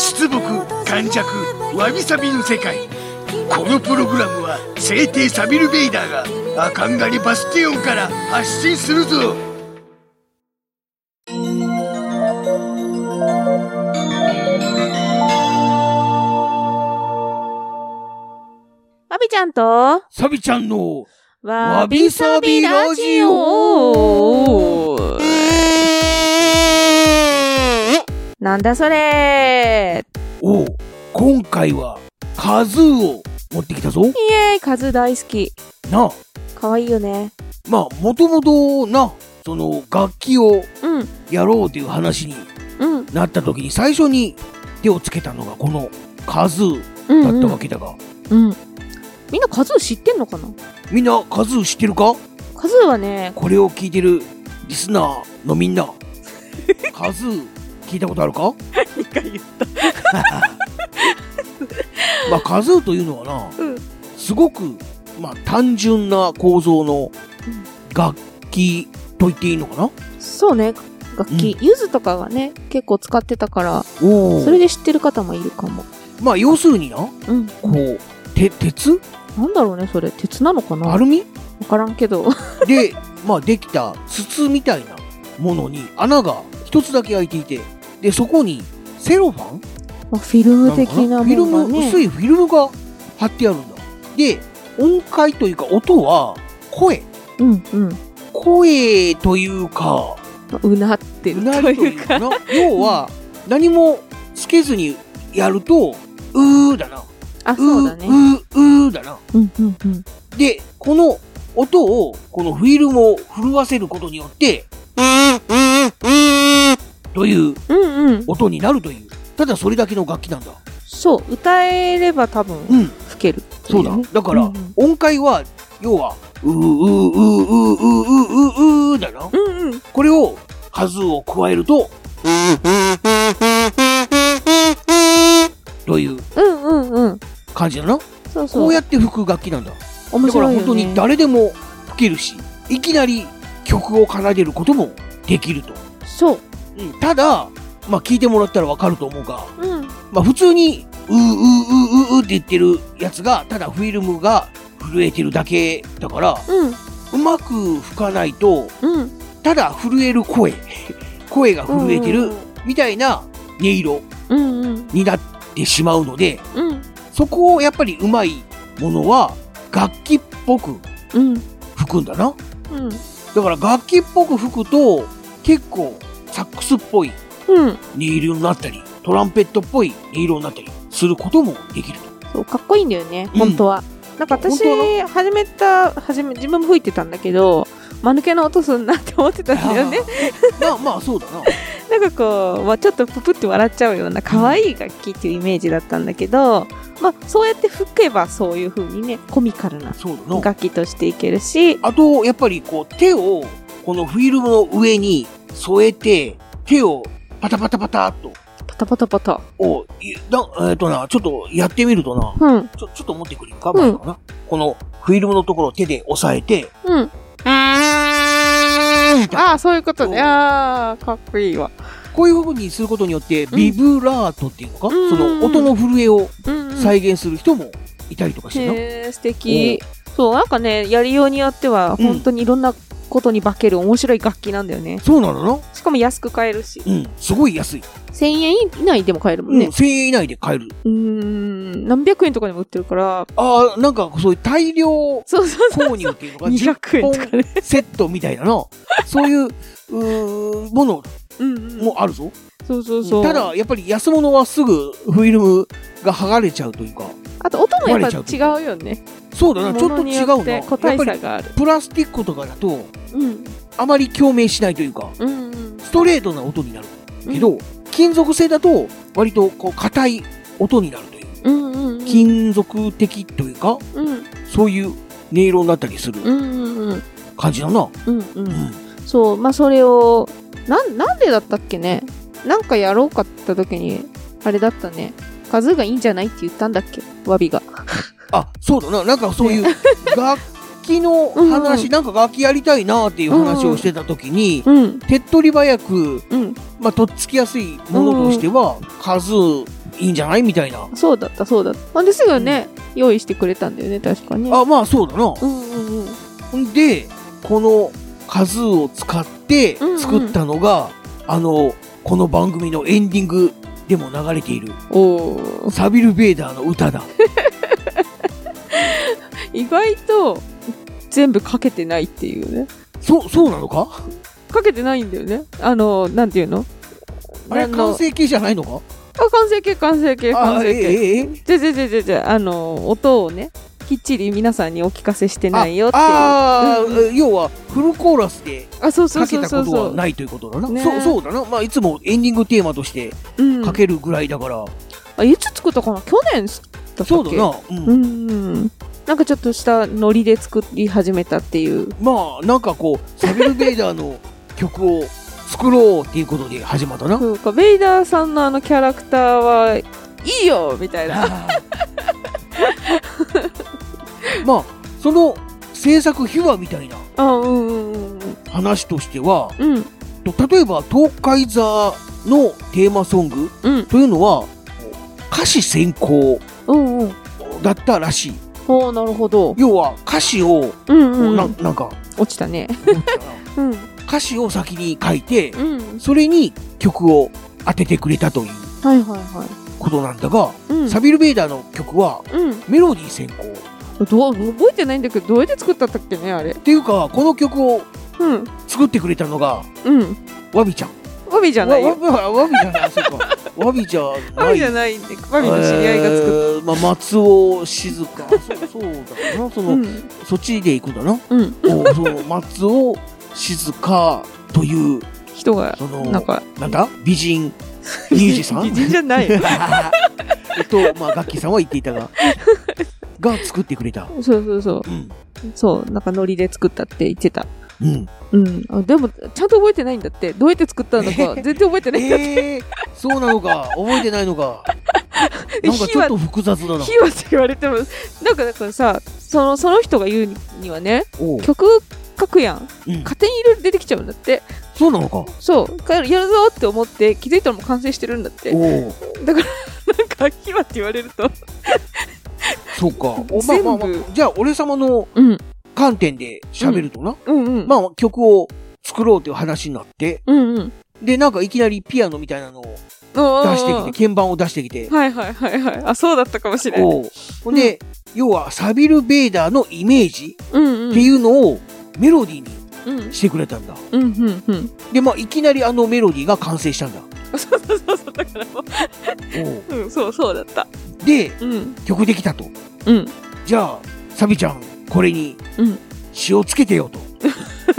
出木感弱わびさびの世界。このプログラムは聖帝サビル・ベイダーがアカンガリバスティオンから発信するぞ。わびちゃんと、サビちゃんのわびさびラジオなんだそれ。おう今回はカズーを持ってきたぞ。イエーイ、カズ大好き。な。あかわいいよね。まあもともとなその楽器をうん、やろうという話にうん、なった時に最初に手をつけたのがこのカズーうん、だったうん。わけだが、うん。みんなカズー知ってんのかな？みんなカズー知ってるか？カズーはね、これを聞いてるリスナーのみんな。カズー聞いたことあるか？何か言った。まあカズーというのはなうん。すごく、まあ、単純な構造の楽器と言っていいのかな？そうね、楽器。ゆずとかがね、結構使ってたから、おそれで知ってる方もいるかも。まあ要するになうん。こうて鉄？なんだろうね、それ。鉄なのかな？アルミ？わからんけど。で、まあ、できた筒みたいなものに穴が一つだけ開いていてでそこにセロファン？まあフィルム的なフィル。ム薄いフィルムが貼ってあるんだで音階というか音は声うん、うん。声というかまあうなってるといううか要は何もつけずにやるとうーだなあ、うそうだね。うーうーだなうん、うん、うん。でこの音をこのフィルムを震わせることによってといううん、うん。音になるというただそれだけの楽器なんだそう、歌えれば多分うん吹ける、そうだ。だから、うんうん音階は、要は、うーうーうーうーうーうーうーうーだな。うん、うん。これを、数を加えると、といううん、うん、うん。感じだな。そうそう。こうやって吹く楽器なんだ。だから面白いよ、ね。本当に誰でも吹けるし、いきなり曲を奏でることもできると。そう。うん、ただ、まあ聞いてもらったらわかると思うが、うん。まあ普通に、うーうーうーうーうーって言ってるやつが、ただフィルムが震えてるだけだから、うん。うまく吹かないと、うん。ただ震える声、声が震えてるみたいな音色うん、うん。になってしまうので、うん。そこをやっぱりうまいものは楽器っぽくうん。吹くんだな。うん。だから楽器っぽく吹くと結構サックスっぽいうん。音色になったり、トランペットっぽい音色になったりすることもできると。そう、かっこいいんだよね、うん本当は。なんか私本、始めた、始め、自分も吹いてたんだけど、間抜けな音すんなって思ってたんだよね。まあまあそうだな。なんかこう、まあ、ちょっとププって笑っちゃうような可愛い楽器っていうイメージだったんだけど、まあそうやって吹けばそういう風にね、コミカルな。楽器としていけるし、あと、やっぱりこう手をこのフィルムの上に添えて、手をパタパタパタっと、パタパタパタ。を、いなえっ、とな、ちょっとやってみるとな、うん、ちょ、ちょっと持ってくれるか、前かな。このフィルムのところを手で押さえて、うん。ああ、そういうことね。ああ、かっこいいわ。こういう風にすることによって、ビブラートっていうのか、うんその音の震えをうん、うん。再現する人もいたりとかしてな。へえ、素敵。そう、なんかね、やりようによっては、うん本当にいろんなことに化ける面白い楽器なんだよね。そうなの？な。しかも安く買えるし。うん、すごい安い。1000円以内でも買えるもうんん、ね。1000円以内で買える。うーん、何百円とかでも売ってるから、ああ、なんかそういう大量そうそうそう。購入っていうのが200円とかね。セットみたいなの、そういう、うーものうんうん。もあるぞ。そうそうそう。ただ、やっぱり安物はすぐフィルムが剥がれちゃうというか、あと音もやっぱ違うよね。そうだな、ちょっと違うな。やっぱり。プラスチックとかだと、うん。あまり共鳴しないというか、うんうん。ストレートな音になるけど、金属製だと割とこう硬い音になるという。うんうんうん。金属的というか、うん。そういう音色になったりするうんうんうん。感じだな。うんう。うんん。そう、まあそれを、なん、なんでだったっけねなんかやろうかって言った時に、あれだったね。カズーがいいんじゃないって言ったんだっけ？わびが。あ、そうだな。なんかそういう 楽器の話、なんか楽器やりたいなっていう話をしてた時に、うん。手っ取り早く、うん。まあ、とっつきやすいものとしては、数いいんじゃないみたいな。そうだった、そうだった。ほんですぐね、用意してくれたんだよね、確かね。あ、まあそうだな。うんうんうん。で、この数を使ってうんうん作ったのが、あの、この番組のエンディングでも流れている、おーサビル・ベーダーの歌だ。意外と、全部かけてないっていうね。そう、そうなのか？かけてないんだよね。あの、なんていうの？あれ、完成形じゃないのか？あ、完成形、完成形、あ完、成形。ええええじゃじゃじゃじゃじゃあの、音をね、きっちり皆さんにお聞かせしてないよっていう。ああうんー、要はフルコーラスであ、そうそうかけたことは。ないということだな。ねそう、そうだな。まあ、いつもエンディングテーマとしてうんかけるぐらいだから、あ、いつ作ったかな？去年だったっけ？そうだな。うんうんうん。なんかちょっとしたノリで作り始めたっていう。まあ、なんかこう、サビル・ベイダーの曲を作ろうっていうことで始まったな。そうか、ベイダーさんのあのキャラクターはいいよみたいな。まあ、その制作秘話みたいな話としては、うん。うん。と例えば、東海座のテーマソングうん。というのは、歌詞先行。だったらしい。おーなるほど。要は、歌詞を、うんこううんなうん。なんか、落ちたね。うん。歌詞を先に書いて、うん。それに曲を当ててくれたというはいはいはことなんだが。サビル・ベイダーの曲はうん。メロディー先行。どう、覚えてないんだけど、どうやって作ったんだっけね、あれ。っていうか、この曲をうん。作ってくれたのが、うん。ワビちゃん。ワビじゃないよ。わわわワビじゃない、そうか。ワビじゃない。ワビじゃないんで、ワビの知り合いが作っえーまあ、松尾静香。そう、そうだな。そた。の、うん。そっちで行くんだな。うん。おその、松尾静香という、人が、その、なんか、なんだ？美人 ミュージシャン？美人じゃないよ。えっと、まあ、ガッキーさんは言っていたが、が作ってくれた。そうそうそう。うん。そう、なんかノリで作ったって言ってた。うん。うん。あでも、ちゃんと覚えてないんだって。どうやって作ったのか、全然覚えてないんだって。ええそうなのか。覚えてないのか。なんかちょっと複雑だな。火はって言われても、なんかだからさ、その、その人が言うにはね、曲書くやん。うん。勝手にいろいろ出てきちゃうんだって。そうなのか。そう。かやるぞって思って気づいたらもう完成してるんだって。おお。なんか、火はって言われると。そうか。おまあまあまあ全部じゃあ、俺様のうん。観点で喋るとな。うんうん。まあ、曲を作ろうという話になって、うんうん。で、なんかいきなりピアノみたいなのを出してきて、鍵盤を出してきて、はいはいはいはい。あ、そうだったかもしれない。ほんで、要はサビル・ベーダーのイメージ。っていうのをメロディーにうん。してくれたんだ。うんうんうん。で、まあ、いきなりあのメロディーが完成したんだ。そうそうそうそう。だからもおうう、うん、そうそうだった。で、うん。曲できたと。うん。じゃあ、サビちゃん、これにうん。詞をつけてよと。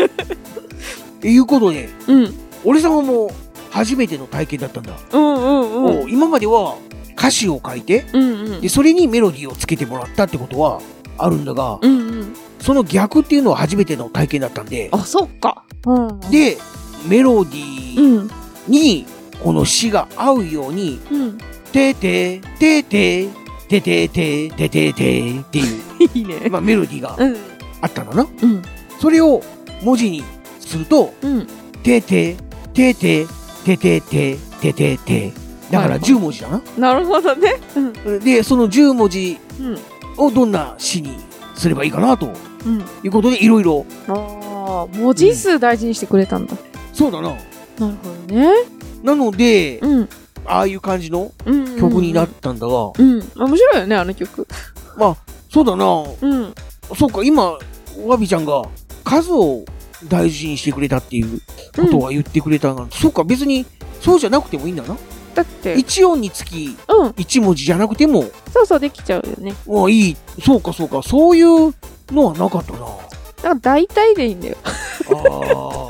いうことで、うん。俺様も初めての体験だったんだ。うんうんうん。今までは歌詞を書いて、うんうんで、。それにメロディーをつけてもらったってことはあるんだが、うんうん。その逆っていうのは初めての体験だったんで、あ、そっか。うん。で、メロディーうん。に、この詩が合うように、うん。てて、てて、ててて、てててっていう、いいね。まあメロディーがうん。あったんだな。うん。それを文字にすると、うん。てて、てて、ててて、ててて。だからはいはい10文字だな。なるほどね。うん。で、その10文字うん。をどんな詩にすればいいかなとうん。いうことでいろいろ。ああ、文字数大事にしてくれたんだ。そうだな。なるほどね。なので、うん。ああいう感じのうん。曲になったんだが、うん。面白いよね、あの曲。まあ、そうだな。うん。そうか、今、わびちゃんが数を大事にしてくれたっていうことは言ってくれたが、そうか、別にそうじゃなくてもいいんだな。だって、一音につきうん。一文字じゃなくても、そうそうできちゃうよね。まあいい。そうか、そうか、そういうのはなかったな。だから大体でいいんだよ。ああ。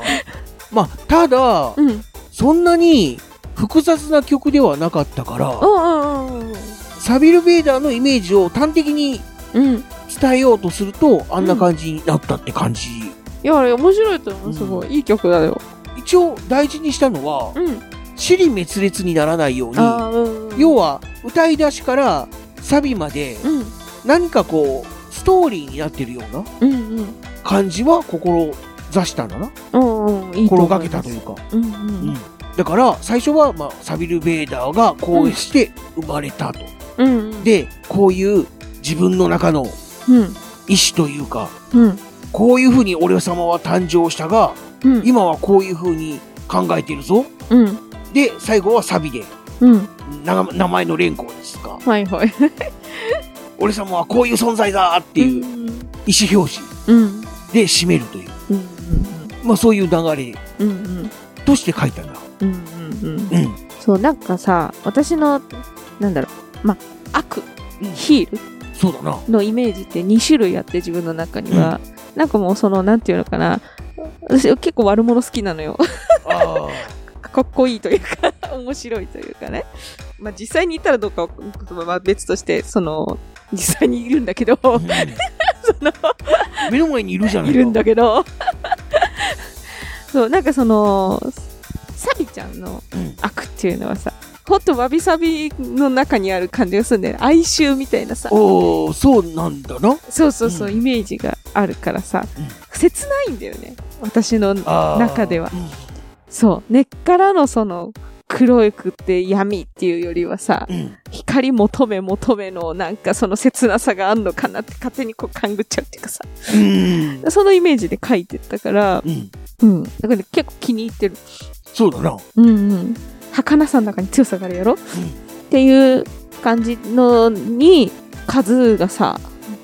まあ、ただ、うん。うんそんなに複雑な曲ではなかったから、うんうんうん。サビル・ベイダーのイメージを端的にうん。伝えようとすると、あんな感じになったって感じ。いや、あれ面白いと思う。すごい。いい曲だよ。一応大事にしたのは、うん。尻滅裂にならないように。要は歌い出しからサビまでうん。何かこう、ストーリーになってるようなうんうん。感じは心座したんだな。心がけたというか。うんううんん。だから、最初は、まあ、サビル・ベイダーがこうして生まれたと。うん。うん。で、こういう自分の中のうん。意志というか、うん。こういうふうに俺様は誕生したが、うん。今はこういうふうに考えてるぞ。うん。で、最後はサビで、名前の連呼ですか。はいはい。俺様はこういう存在だっていう意思表示うん。で締めるという。うん。まあそういう流れ。として書いたんだ。うん。うん。うん。そう、なんかさ、私の、なんだろう、ま、悪、うんヒールそうだな。のイメージって2種類あって、自分の中には。なんかもうその、なんていうのかな。私結構悪者好きなのよ。あ かっこいいというか、面白いというかね。まあ実際にいたらどうかはまあ別として、その、実際にいるんだけど、あ。うん その、目の前にいるじゃないか。いるんだけど、そう、なんかその、ちゃんのうん。悪っていうのはさ、ほんとわびさびの中にある感じがするんだよね。哀愁みたいなさ。おー、そうなんだな。そうそうそう、うんイメージがあるからさ、うん切ないんだよね。私の中では。うんそう、根っからのその、黒いくって闇っていうよりはさ、うん。光求め求めのなんかその切なさがあんのかなって勝手にこう勘ぐっちゃうっていうかさ、うん。そのイメージで書いてったから、うん。うん。だからね、結構気に入ってる。そうだな。うんうん。儚さの中に強さがあるやろ、っていう感じのに、カズーがさ、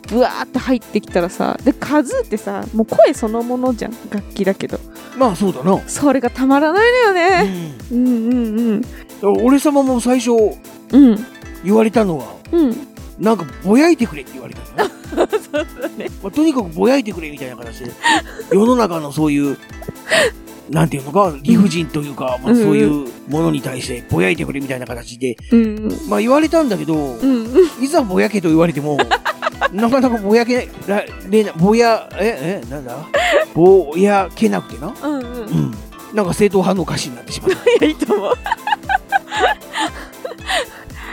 ブワーって入ってきたらさ、で、カズーってさ、もう声そのものじゃん。楽器だけど。まあそうだな。それがたまらないのようね。ん。うんうんうん。俺様も最初うん。言われたのは、うん。なんかぼやいてくれって言われたのな。そうだね。まあ、とにかくぼやいてくれみたいな形で、世の中のそういう、なんていうのか、理不尽というか、まあうんそういうものに対してぼやいてくれみたいな形で、うん。まあ言われたんだけど、うん。いざぼやけと言われても、なかなかぼやけられな、ぼや、え、え、なんだ？ぼやけなくてな？うんうん。うん。なんか正統派の歌詞になってしまっいや、いいと思う。た。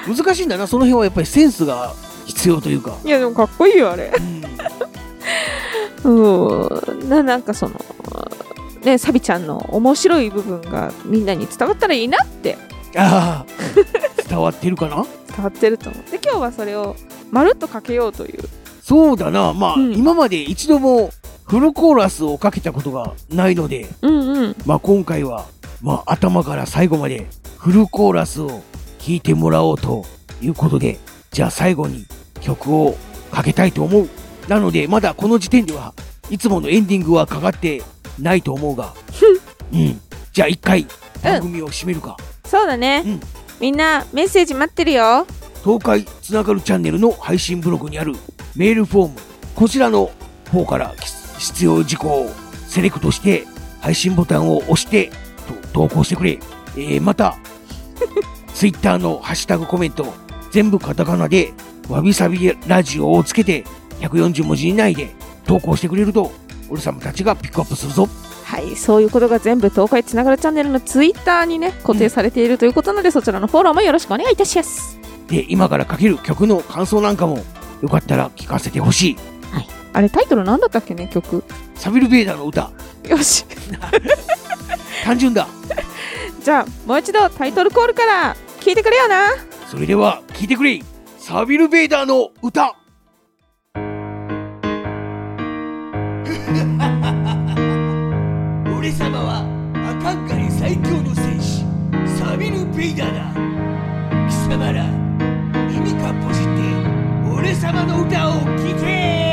難しいんだな、その辺はやっぱりセンスが必要というか。いや、でもかっこいいよ、あれ。うん。うん。な、なんかその、ね、サビちゃんの面白い部分がみんなに伝わったらいいなってああ、伝わってるかな？伝わってると思う。で、今日はそれをまるっとかけようという。そうだな。まあ、うん今まで一度もフルコーラスをかけたことがないので、うんうん。まあ今回は、まあ頭から最後までフルコーラスを聴いてもらおうということで、じゃあ最後に曲をかけたいと思う。なので、まだこの時点ではいつものエンディングはかかってないと思うが、うん。じゃあ一回番組を締めるか。そうだね。うんみんなメッセージ待ってるよ。東海つながるチャンネルの配信ブログにあるメールフォーム、こちらの方から必要事項をセレクトして、配信ボタンを押して、と投稿してくれ。えー、また、ツイッターのハッシュタグコメント、全部カタカナで、わびさびラジオをつけて、140文字以内で投稿してくれると、俺様たちがピックアップするぞ。はい、そういうことが全部東海つながるチャンネルのツイッターにね、固定されているということなので、そちらのフォローもよろしくお願いいたします。で、今からかける曲の感想なんかも、よかったら聞かせてほしい。あれ、タイトルなんだったっけね、曲？サビル・ベーダーの歌、よし。単純だ。じゃあ、もう一度タイトルコールから聞いてくれよな。それでは聞いてくれサビル・ベイダーの歌 俺様はアカンガリ最強の戦士サビル・ベイダーだ貴様ら俺様の歌を聴け。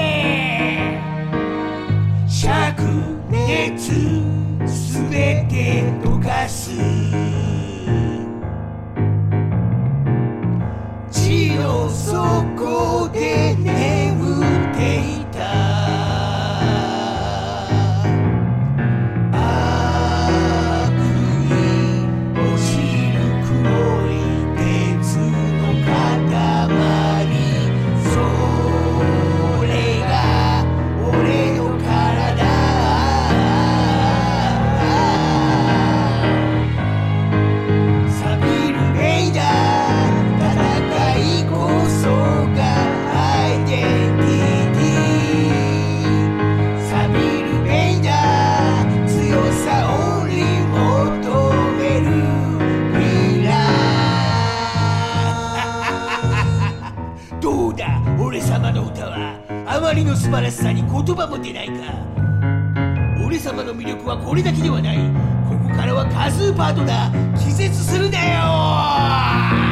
ではない。ここからはカズーパートナー気絶するなよ